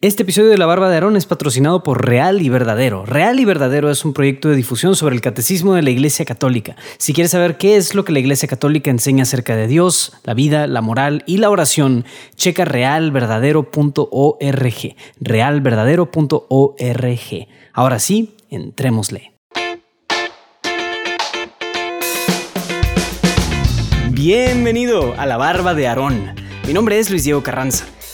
Este episodio de La Barba de Aarón es patrocinado por Real y Verdadero. Real y Verdadero es un proyecto de difusión sobre el catecismo de la Iglesia Católica. Si quieres saber qué es lo que la Iglesia Católica enseña acerca de Dios, la vida, la moral y la oración, checa realverdadero.org. Realverdadero.org. Ahora sí, entrémosle. Bienvenido a La Barba de Aarón. Mi nombre es Luis Diego Carranza.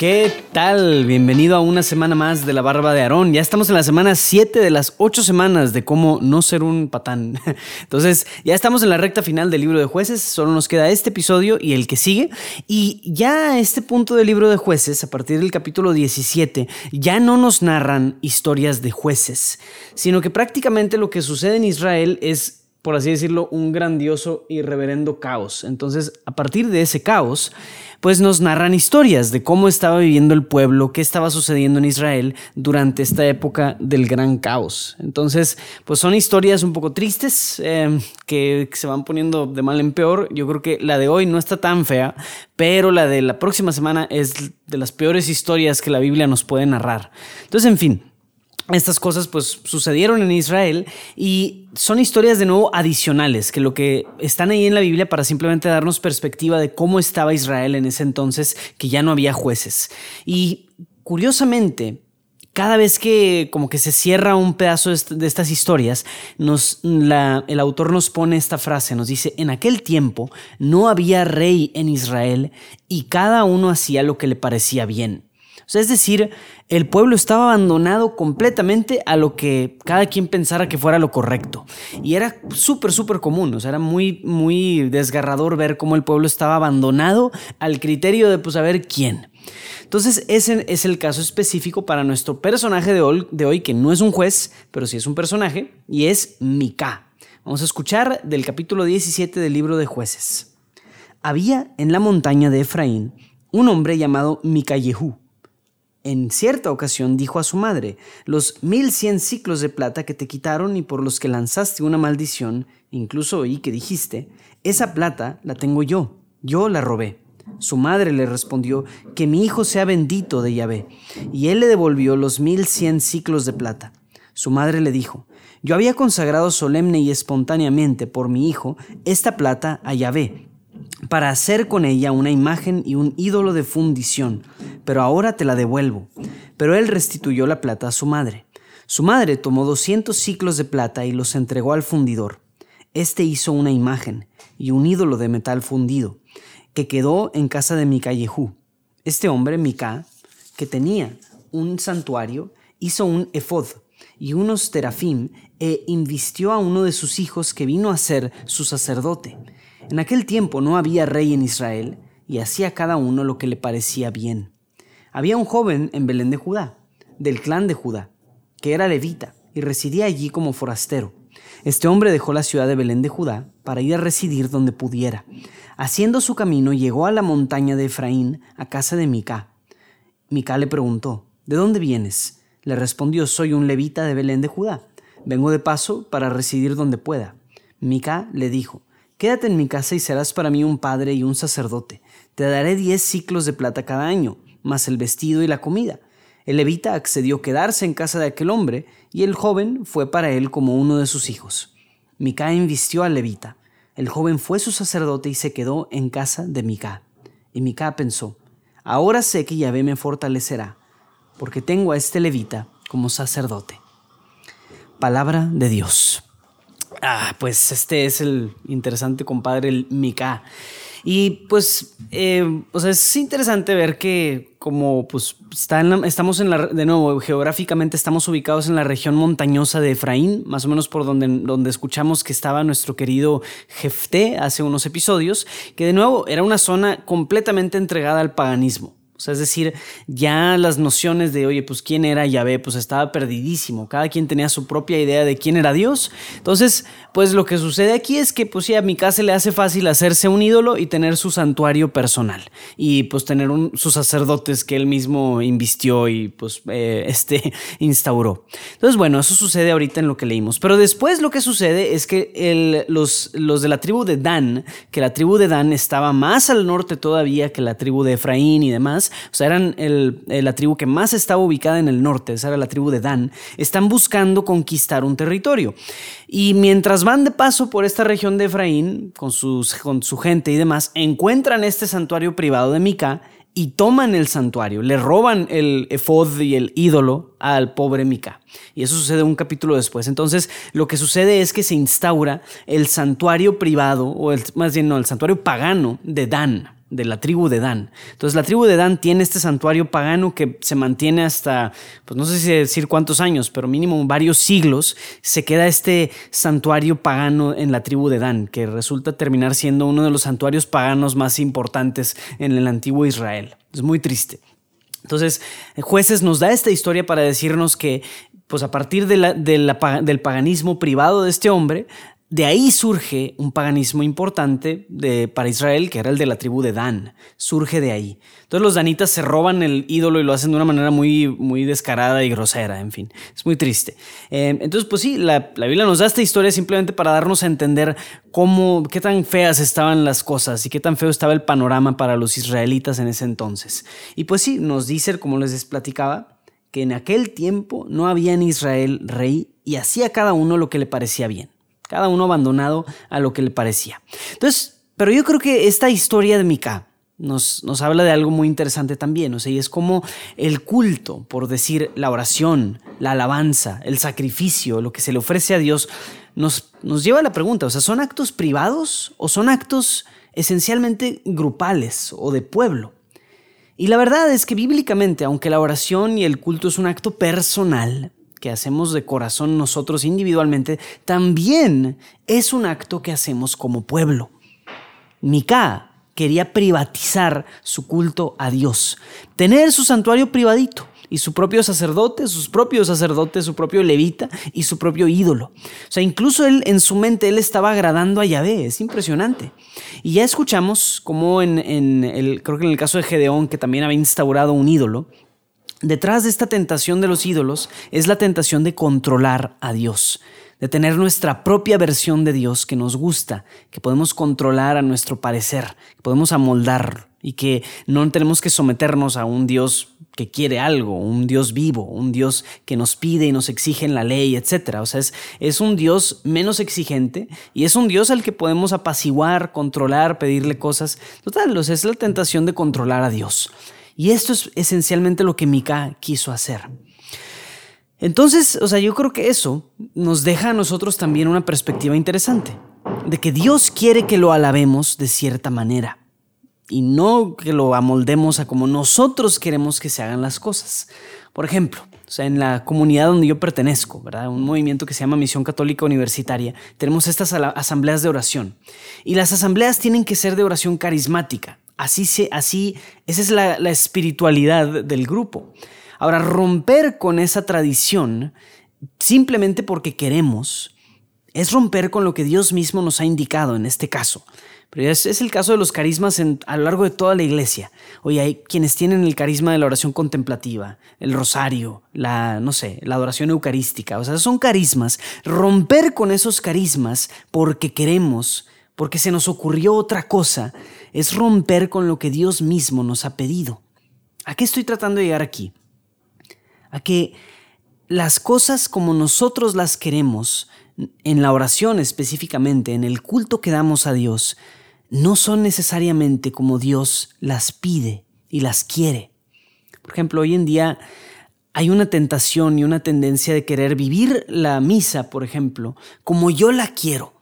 ¿Qué tal? Bienvenido a una semana más de la barba de Aarón. Ya estamos en la semana 7 de las 8 semanas de cómo no ser un patán. Entonces, ya estamos en la recta final del libro de jueces. Solo nos queda este episodio y el que sigue. Y ya a este punto del libro de jueces, a partir del capítulo 17, ya no nos narran historias de jueces, sino que prácticamente lo que sucede en Israel es por así decirlo, un grandioso y reverendo caos. Entonces, a partir de ese caos, pues nos narran historias de cómo estaba viviendo el pueblo, qué estaba sucediendo en Israel durante esta época del gran caos. Entonces, pues son historias un poco tristes eh, que se van poniendo de mal en peor. Yo creo que la de hoy no está tan fea, pero la de la próxima semana es de las peores historias que la Biblia nos puede narrar. Entonces, en fin, estas cosas pues sucedieron en Israel y son historias de nuevo adicionales, que lo que están ahí en la Biblia para simplemente darnos perspectiva de cómo estaba Israel en ese entonces, que ya no había jueces. Y curiosamente, cada vez que como que se cierra un pedazo de estas historias, nos, el autor nos pone esta frase, nos dice, en aquel tiempo no había rey en Israel y cada uno hacía lo que le parecía bien es decir, el pueblo estaba abandonado completamente a lo que cada quien pensara que fuera lo correcto. Y era súper, súper común, o sea, era muy, muy desgarrador ver cómo el pueblo estaba abandonado al criterio de, pues, saber quién. Entonces, ese es el caso específico para nuestro personaje de hoy, que no es un juez, pero sí es un personaje, y es Mica. Vamos a escuchar del capítulo 17 del libro de jueces. Había en la montaña de Efraín un hombre llamado Micayehu en cierta ocasión dijo a su madre, los mil cien ciclos de plata que te quitaron y por los que lanzaste una maldición, incluso oí que dijiste, esa plata la tengo yo, yo la robé. Su madre le respondió, que mi hijo sea bendito de Yahvé, y él le devolvió los mil cien ciclos de plata. Su madre le dijo, yo había consagrado solemne y espontáneamente por mi hijo esta plata a Yahvé, para hacer con ella una imagen y un ídolo de fundición, pero ahora te la devuelvo. Pero él restituyó la plata a su madre. Su madre tomó doscientos ciclos de plata y los entregó al fundidor. Este hizo una imagen y un ídolo de metal fundido, que quedó en casa de Mica Este hombre, Mica, que tenía un santuario, hizo un efod y unos terafim e invistió a uno de sus hijos que vino a ser su sacerdote. En aquel tiempo no había rey en Israel, y hacía cada uno lo que le parecía bien. Había un joven en Belén de Judá, del clan de Judá, que era levita y residía allí como forastero. Este hombre dejó la ciudad de Belén de Judá para ir a residir donde pudiera. Haciendo su camino llegó a la montaña de Efraín, a casa de Mica. Mica le preguntó, ¿De dónde vienes? Le respondió, soy un levita de Belén de Judá. Vengo de paso para residir donde pueda. Mica le dijo, Quédate en mi casa y serás para mí un padre y un sacerdote. Te daré diez ciclos de plata cada año, más el vestido y la comida. El levita accedió a quedarse en casa de aquel hombre, y el joven fue para él como uno de sus hijos. Mica invistió al levita. El joven fue su sacerdote y se quedó en casa de Mica. Y Mica pensó, ahora sé que Yahvé me fortalecerá, porque tengo a este levita como sacerdote. Palabra de Dios. Ah, pues este es el interesante compadre, el Mika. Y pues, eh, o sea, es interesante ver que como pues está estamos en la, de nuevo, geográficamente estamos ubicados en la región montañosa de Efraín, más o menos por donde, donde escuchamos que estaba nuestro querido Jefté hace unos episodios, que de nuevo era una zona completamente entregada al paganismo. O sea, es decir, ya las nociones de, oye, pues quién era Yahvé, pues estaba perdidísimo. Cada quien tenía su propia idea de quién era Dios. Entonces, pues lo que sucede aquí es que, pues sí, a casa le hace fácil hacerse un ídolo y tener su santuario personal. Y pues tener sus sacerdotes que él mismo invistió y pues eh, este, instauró. Entonces, bueno, eso sucede ahorita en lo que leímos. Pero después lo que sucede es que los de la tribu de Dan, que la tribu de Dan estaba más al norte todavía que la tribu de Efraín y demás, o sea, eran la tribu que más estaba ubicada en el norte, esa era la tribu de Dan, están buscando conquistar un territorio. Y mientras van de paso por esta región de Efraín, con, sus, con su gente y demás, encuentran este santuario privado de Mica y toman el santuario, le roban el efod y el ídolo al pobre Mica. Y eso sucede un capítulo después. Entonces, lo que sucede es que se instaura el santuario privado, o más bien no, el santuario pagano de Dan de la tribu de Dan. Entonces la tribu de Dan tiene este santuario pagano que se mantiene hasta, pues no sé si decir cuántos años, pero mínimo varios siglos, se queda este santuario pagano en la tribu de Dan, que resulta terminar siendo uno de los santuarios paganos más importantes en el antiguo Israel. Es muy triste. Entonces, jueces nos da esta historia para decirnos que pues a partir del paganismo privado de este hombre, de ahí surge un paganismo importante para Israel, que era el de la tribu de Dan. Surge de ahí. Entonces los danitas se roban el ídolo y lo hacen de una manera muy, muy descarada y grosera, en fin. Es muy triste. Eh, entonces, pues sí, la, la, Biblia nos da esta historia simplemente para darnos a entender cómo, qué tan feas estaban las cosas y qué tan feo estaba el panorama para los israelitas en ese entonces. Y pues sí, nos dice, como les platicaba, que en aquel tiempo no había en Israel rey y hacía cada uno lo que le parecía bien cada uno abandonado a lo que le parecía. Entonces, pero yo creo que esta historia de Mica nos, nos habla de algo muy interesante también, o sea, y es como el culto, por decir, la oración, la alabanza, el sacrificio, lo que se le ofrece a Dios, nos, nos lleva a la pregunta, o sea, ¿son actos privados o son actos esencialmente grupales o de pueblo? Y la verdad es que bíblicamente, aunque la oración y el culto es un acto personal, que hacemos de corazón nosotros individualmente, también es un acto que hacemos como pueblo. Mica quería privatizar su culto a Dios, tener su santuario privadito y su propio sacerdote, sus propios sacerdotes, su propio levita y su propio ídolo. O sea, incluso él en su mente él estaba agradando a Yahvé, es impresionante. Y ya escuchamos como en, el, creo que en el caso de Gedeón, que también había instaurado un ídolo, Detrás de esta tentación de los ídolos es la tentación de controlar a Dios, de tener nuestra propia versión de Dios que nos gusta, que podemos controlar a nuestro parecer, que podemos amoldar y que no tenemos que someternos a un Dios que quiere algo, un Dios vivo, un Dios que nos pide y nos exige en la ley, etc. O sea, es, es un Dios menos exigente y es un Dios al que podemos apaciguar, controlar, pedirle cosas. Total, o sea, es la tentación de controlar a Dios. Y esto es esencialmente lo que Mika quiso hacer. Entonces, o sea, yo creo que eso nos deja a nosotros también una perspectiva interesante, de que Dios quiere que lo alabemos de cierta manera y no que lo amoldemos a como nosotros queremos que se hagan las cosas. Por ejemplo, o sea, en la comunidad donde yo pertenezco, ¿verdad? Un movimiento que se llama Misión Católica Universitaria, tenemos estas asambleas de oración. Y las asambleas tienen que ser de oración carismática. Así, se, así esa es la, espiritualidad del grupo. Ahora, romper con esa tradición simplemente porque queremos es romper con lo que Dios mismo nos ha indicado en este caso. Pero es, es el caso de los carismas a lo largo de toda la iglesia. Oye, hay quienes tienen el carisma de la oración contemplativa, el rosario, la, no sé, la adoración eucarística. O sea, son carismas. Romper con esos carismas porque queremos porque se nos ocurrió otra cosa, es romper con lo que Dios mismo nos ha pedido. ¿A qué estoy tratando de llegar aquí? A que las cosas como nosotros las queremos, en la oración específicamente, en el culto que damos a Dios, no son necesariamente como Dios las pide y las quiere. Por ejemplo, hoy en día hay una tentación y una tendencia de querer vivir la misa, por ejemplo, como yo la quiero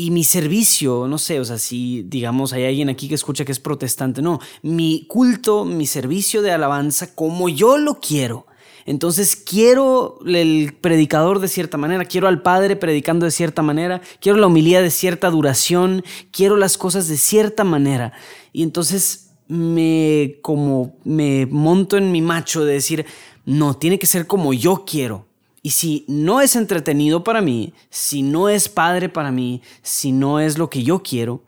y mi servicio, no sé, o sea, si digamos hay alguien aquí que escucha que es protestante, no, mi culto, mi servicio de alabanza como yo lo quiero. Entonces quiero el predicador de cierta manera, quiero al Padre predicando de cierta manera, quiero la homilía de cierta duración, quiero las cosas de cierta manera. Y entonces me como me monto en mi macho de decir, no, tiene que ser como yo quiero. Y si no es entretenido para mí, si no es padre para mí, si no es lo que yo quiero,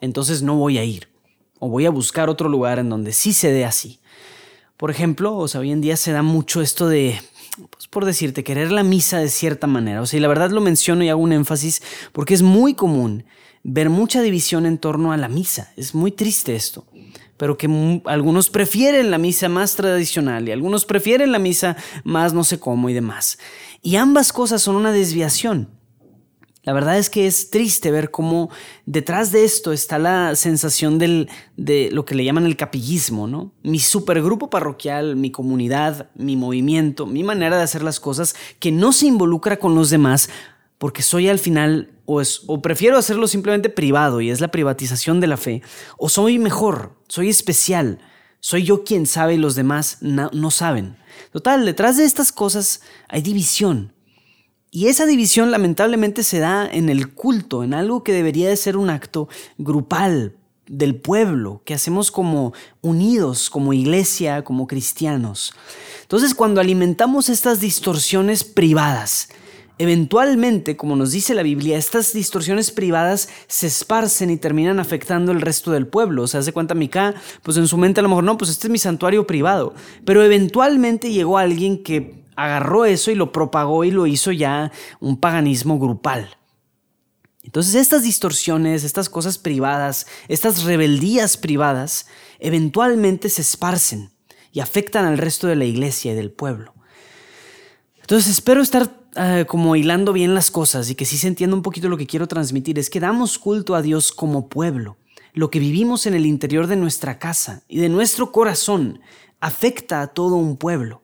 entonces no voy a ir. O voy a buscar otro lugar en donde sí se dé así. Por ejemplo, o sea, hoy en día se da mucho esto de, pues por decirte, querer la misa de cierta manera. O sea, y la verdad lo menciono y hago un énfasis porque es muy común ver mucha división en torno a la misa. Es muy triste esto pero que algunos prefieren la misa más tradicional y algunos prefieren la misa más no sé cómo y demás. Y ambas cosas son una desviación. La verdad es que es triste ver cómo detrás de esto está la sensación del, de lo que le llaman el capillismo, ¿no? Mi supergrupo parroquial, mi comunidad, mi movimiento, mi manera de hacer las cosas que no se involucra con los demás porque soy al final o, es, o prefiero hacerlo simplemente privado y es la privatización de la fe, o soy mejor, soy especial, soy yo quien sabe y los demás no, saben. Total, detrás de estas cosas hay división. Y esa división lamentablemente se da en el culto, en algo que debería de ser un acto grupal del pueblo, que hacemos como unidos, como iglesia, como cristianos. Entonces, cuando alimentamos estas distorsiones privadas, Eventualmente, como nos dice la Biblia, estas distorsiones privadas se esparcen y terminan afectando el resto del pueblo. O sea, hace cuenta Mica, pues en su mente a lo mejor no, pues este es mi santuario privado. Pero eventualmente llegó alguien que agarró eso y lo propagó y lo hizo ya un paganismo grupal. Entonces estas distorsiones, estas cosas privadas, estas rebeldías privadas, eventualmente se esparcen y afectan al resto de la iglesia y del pueblo. Entonces espero estar Ah, como hilando bien las cosas y que sí se entienda un poquito lo que quiero transmitir, es que damos culto a Dios como pueblo. Lo que vivimos en el interior de nuestra casa y de nuestro corazón afecta a todo un pueblo.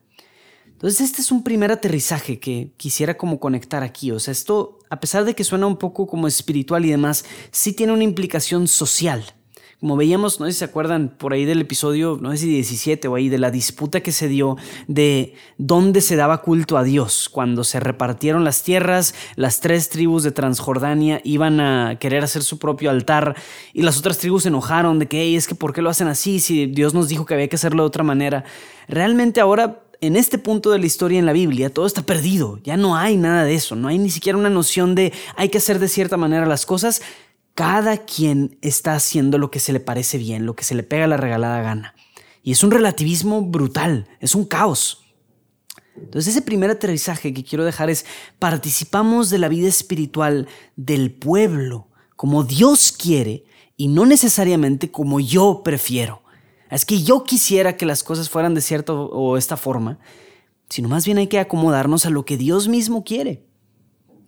Entonces este es un primer aterrizaje que quisiera como conectar aquí. O sea, esto, a pesar de que suena un poco como espiritual y demás, sí tiene una implicación social. Como veíamos, no sé si se acuerdan por ahí del episodio, no sé si 17 o ahí, de la disputa que se dio de dónde se daba culto a Dios. Cuando se repartieron las tierras, las tres tribus de Transjordania iban a querer hacer su propio altar y las otras tribus se enojaron de que, es que ¿por qué lo hacen así si Dios nos dijo que había que hacerlo de otra manera? Realmente ahora en este punto de la historia en la Biblia todo está perdido, ya no hay nada de eso, no hay ni siquiera una noción de hay que hacer de cierta manera las cosas, cada quien está haciendo lo que se le parece bien, lo que se le pega la regalada gana. Y es un relativismo brutal, es un caos. Entonces ese primer aterrizaje que quiero dejar es, participamos de la vida espiritual del pueblo, como Dios quiere y no necesariamente como yo prefiero. Es que yo quisiera que las cosas fueran de cierta o esta forma, sino más bien hay que acomodarnos a lo que Dios mismo quiere.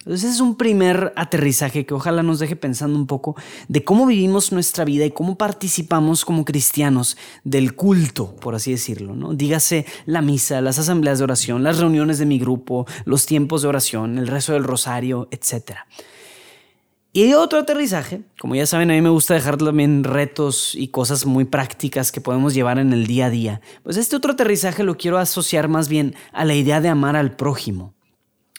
Entonces es un primer aterrizaje que ojalá nos deje pensando un poco de cómo vivimos nuestra vida y cómo participamos como cristianos del culto, por así decirlo, ¿no? Dígase la misa, las asambleas de oración, las reuniones de mi grupo, los tiempos de oración, el rezo del rosario, etc. Y otro aterrizaje, como ya saben, a mí me gusta dejar también retos y cosas muy prácticas que podemos llevar en el día a día. Pues este otro aterrizaje lo quiero asociar más bien a la idea de amar al prójimo.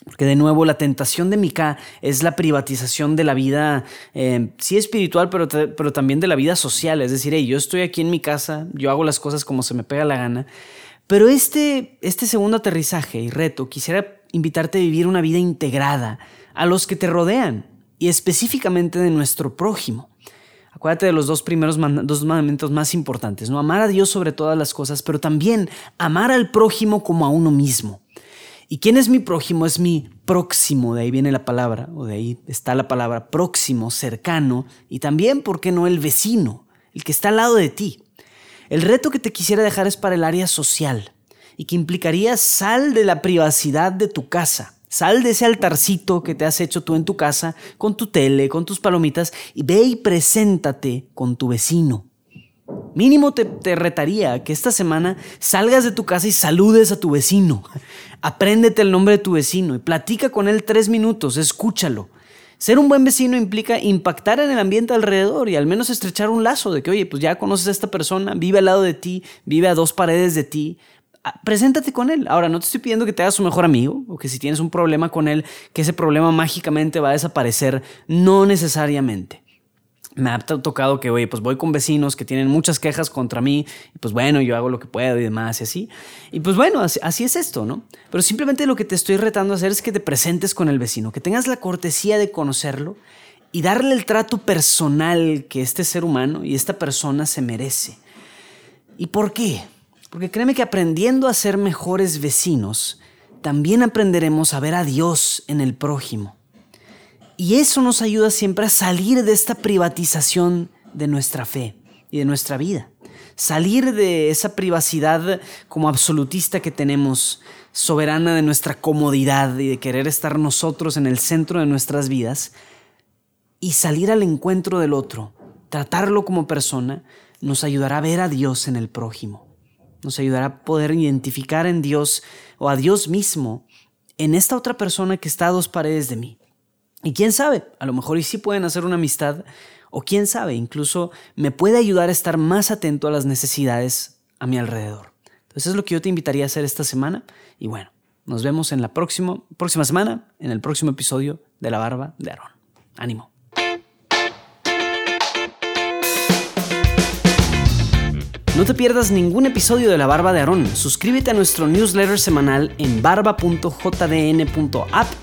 Porque de nuevo la tentación de Mika es la privatización de la vida, eh, sí espiritual, pero, pero también de la vida social. Es decir, yo estoy aquí en mi casa, yo hago las cosas como se me pega la gana. Pero este, este segundo aterrizaje y reto, quisiera invitarte a vivir una vida integrada a los que te rodean y específicamente de nuestro prójimo. Acuérdate de los dos primeros dos mandamientos más importantes, ¿no? Amar a Dios sobre todas las cosas, pero también amar al prójimo como a uno mismo. ¿Y quién es mi prójimo? Es mi próximo, de ahí viene la palabra, o de ahí está la palabra próximo, cercano, y también, ¿por qué no?, el vecino, el que está al lado de ti. El reto que te quisiera dejar es para el área social, y que implicaría sal de la privacidad de tu casa. Sal de ese altarcito que te has hecho tú en tu casa, con tu tele, con tus palomitas, y ve y preséntate con tu vecino. Mínimo te, te, retaría que esta semana salgas de tu casa y saludes a tu vecino. Apréndete el nombre de tu vecino y platica con él tres minutos, escúchalo. Ser un buen vecino implica impactar en el ambiente alrededor y al menos estrechar un lazo de que, oye, pues ya conoces a esta persona, vive al lado de ti, vive a dos paredes de ti, preséntate con él. Ahora, no te estoy pidiendo que te hagas su mejor amigo o que si tienes un problema con él, que ese problema mágicamente va a desaparecer, no necesariamente. Me ha tocado que, oye, pues voy con vecinos que tienen muchas quejas contra mí, y pues bueno, yo hago lo que puedo y demás y así. Y pues bueno, así, es esto, ¿no? Pero simplemente lo que te estoy retando a hacer es que te presentes con el vecino, que tengas la cortesía de conocerlo y darle el trato personal que este ser humano y esta persona se merece. ¿Y por qué? Porque créeme que aprendiendo a ser mejores vecinos, también aprenderemos a ver a Dios en el prójimo. Y eso nos ayuda siempre a salir de esta privatización de nuestra fe y de nuestra vida. Salir de esa privacidad como absolutista que tenemos, soberana de nuestra comodidad y de querer estar nosotros en el centro de nuestras vidas, y salir al encuentro del otro, tratarlo como persona, nos ayudará a ver a Dios en el prójimo. Nos ayudará a poder identificar en Dios o a Dios mismo en esta otra persona que está a dos paredes de mí. Y quién sabe, a lo mejor y sí pueden hacer una amistad, o quién sabe, incluso me puede ayudar a estar más atento a las necesidades a mi alrededor. Entonces es lo que yo te invitaría a hacer esta semana. Y bueno, nos vemos en la próxima, próxima semana, en el próximo episodio de La Barba de Aarón. Ánimo. No te pierdas ningún episodio de La Barba de Aarón. Suscríbete a nuestro newsletter semanal en barba.jdn.app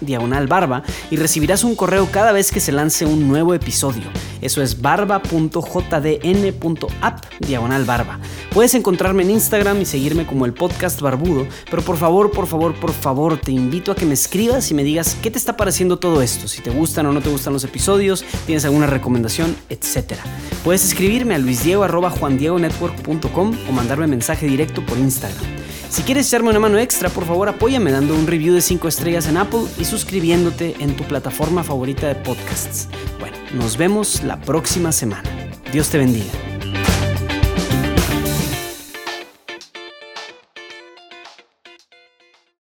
diagonal barba y recibirás un correo cada vez que se lance un nuevo episodio. Eso es barba.jdn.app diagonal barba. Puedes encontrarme en Instagram y seguirme como el podcast barbudo, pero por favor, por favor, por favor, te invito a que me escribas y me digas qué te está pareciendo todo esto, si te gustan o no te gustan los episodios, tienes alguna recomendación, etc. Puedes escribirme a luisdiego.juandiegonetwork.com o mandarme mensaje directo por Instagram. Si quieres echarme una mano extra, por favor apóyame dando un review de 5 estrellas en Apple y suscribiéndote en tu plataforma favorita de podcasts. Bueno, nos vemos la próxima semana. Dios te bendiga.